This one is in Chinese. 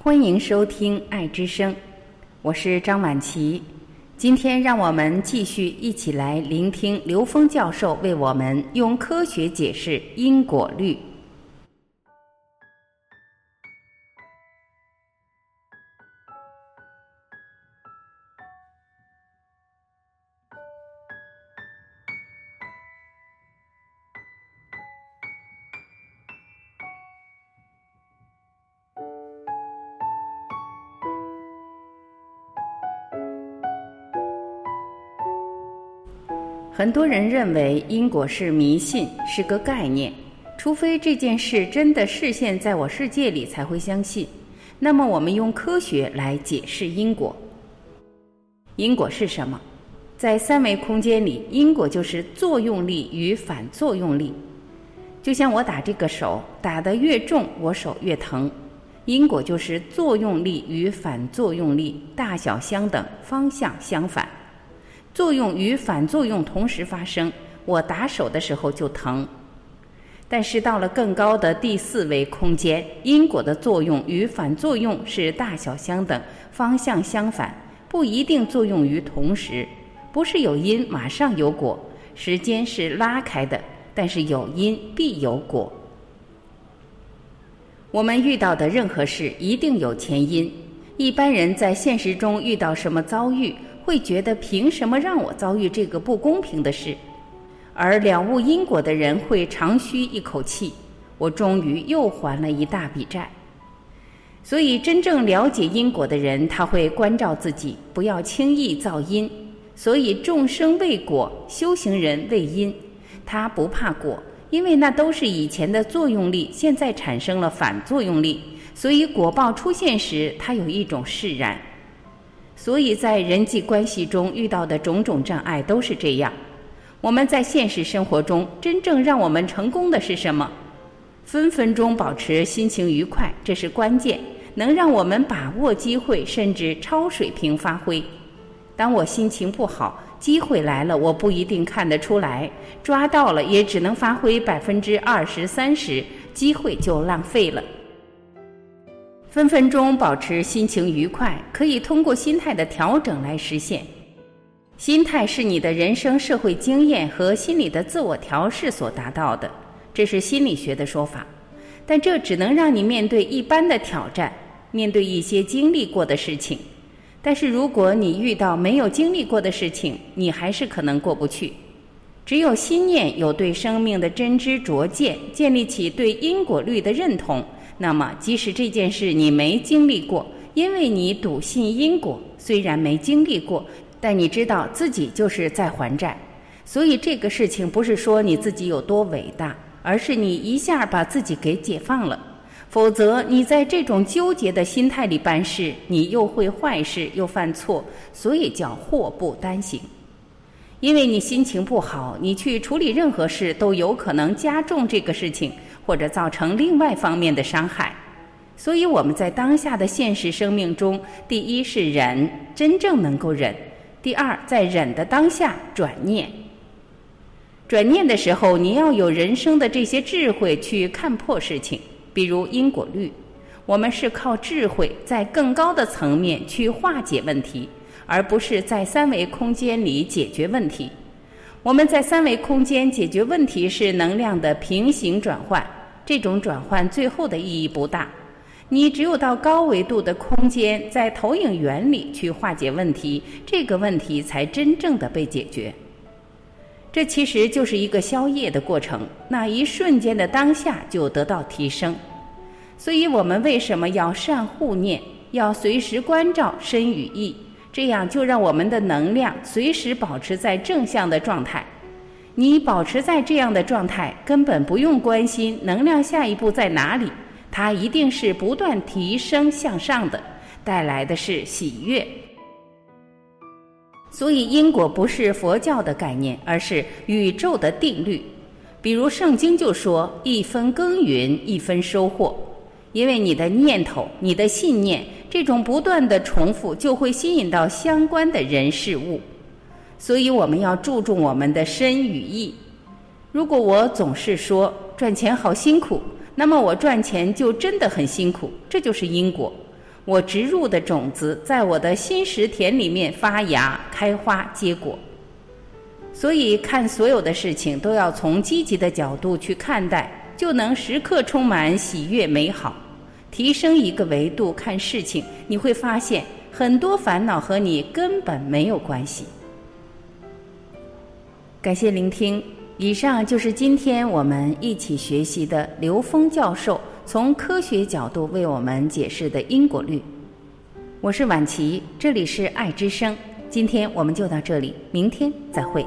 欢迎收听《爱之声》，我是张晚琪。今天，让我们继续一起来聆听刘峰教授为我们用科学解释因果律。很多人认为因果是迷信，是个概念，除非这件事真的视现在我世界里才会相信。那么，我们用科学来解释因果。因果是什么？在三维空间里，因果就是作用力与反作用力。就像我打这个手，打得越重，我手越疼。因果就是作用力与反作用力大小相等，方向相反。作用与反作用同时发生，我打手的时候就疼。但是到了更高的第四维空间，因果的作用与反作用是大小相等，方向相反，不一定作用于同时。不是有因马上有果，时间是拉开的，但是有因必有果。我们遇到的任何事一定有前因。一般人在现实中遇到什么遭遇？会觉得凭什么让我遭遇这个不公平的事？而了悟因果的人会长吁一口气：我终于又还了一大笔债。所以，真正了解因果的人，他会关照自己，不要轻易造因。所以，众生为果，修行人为因。他不怕果，因为那都是以前的作用力，现在产生了反作用力，所以果报出现时，他有一种释然。所以在人际关系中遇到的种种障碍都是这样。我们在现实生活中真正让我们成功的是什么？分分钟保持心情愉快，这是关键，能让我们把握机会，甚至超水平发挥。当我心情不好，机会来了，我不一定看得出来，抓到了也只能发挥百分之二十三十，机会就浪费了。分分钟保持心情愉快，可以通过心态的调整来实现。心态是你的人生社会经验和心理的自我调试所达到的，这是心理学的说法。但这只能让你面对一般的挑战，面对一些经历过的事情。但是如果你遇到没有经历过的事情，你还是可能过不去。只有心念有对生命的真知灼见，建立起对因果律的认同。那么，即使这件事你没经历过，因为你笃信因果，虽然没经历过，但你知道自己就是在还债，所以这个事情不是说你自己有多伟大，而是你一下把自己给解放了。否则，你在这种纠结的心态里办事，你又会坏事又犯错，所以叫祸不单行。因为你心情不好，你去处理任何事都有可能加重这个事情。或者造成另外方面的伤害，所以我们在当下的现实生命中，第一是忍，真正能够忍；第二，在忍的当下转念。转念的时候，你要有人生的这些智慧去看破事情，比如因果律。我们是靠智慧在更高的层面去化解问题，而不是在三维空间里解决问题。我们在三维空间解决问题是能量的平行转换。这种转换最后的意义不大，你只有到高维度的空间，在投影原理去化解问题，这个问题才真正的被解决。这其实就是一个消业的过程，那一瞬间的当下就得到提升。所以我们为什么要善护念，要随时关照身与意，这样就让我们的能量随时保持在正向的状态。你保持在这样的状态，根本不用关心能量下一步在哪里，它一定是不断提升向上的，带来的是喜悦。所以因果不是佛教的概念，而是宇宙的定律。比如圣经就说：“一分耕耘一分收获。”因为你的念头、你的信念这种不断的重复，就会吸引到相关的人事物。所以我们要注重我们的身与意。如果我总是说赚钱好辛苦，那么我赚钱就真的很辛苦，这就是因果。我植入的种子在我的心石田里面发芽、开花、结果。所以，看所有的事情都要从积极的角度去看待，就能时刻充满喜悦、美好。提升一个维度看事情，你会发现很多烦恼和你根本没有关系。感谢聆听，以上就是今天我们一起学习的刘峰教授从科学角度为我们解释的因果律。我是婉琪，这里是爱之声。今天我们就到这里，明天再会。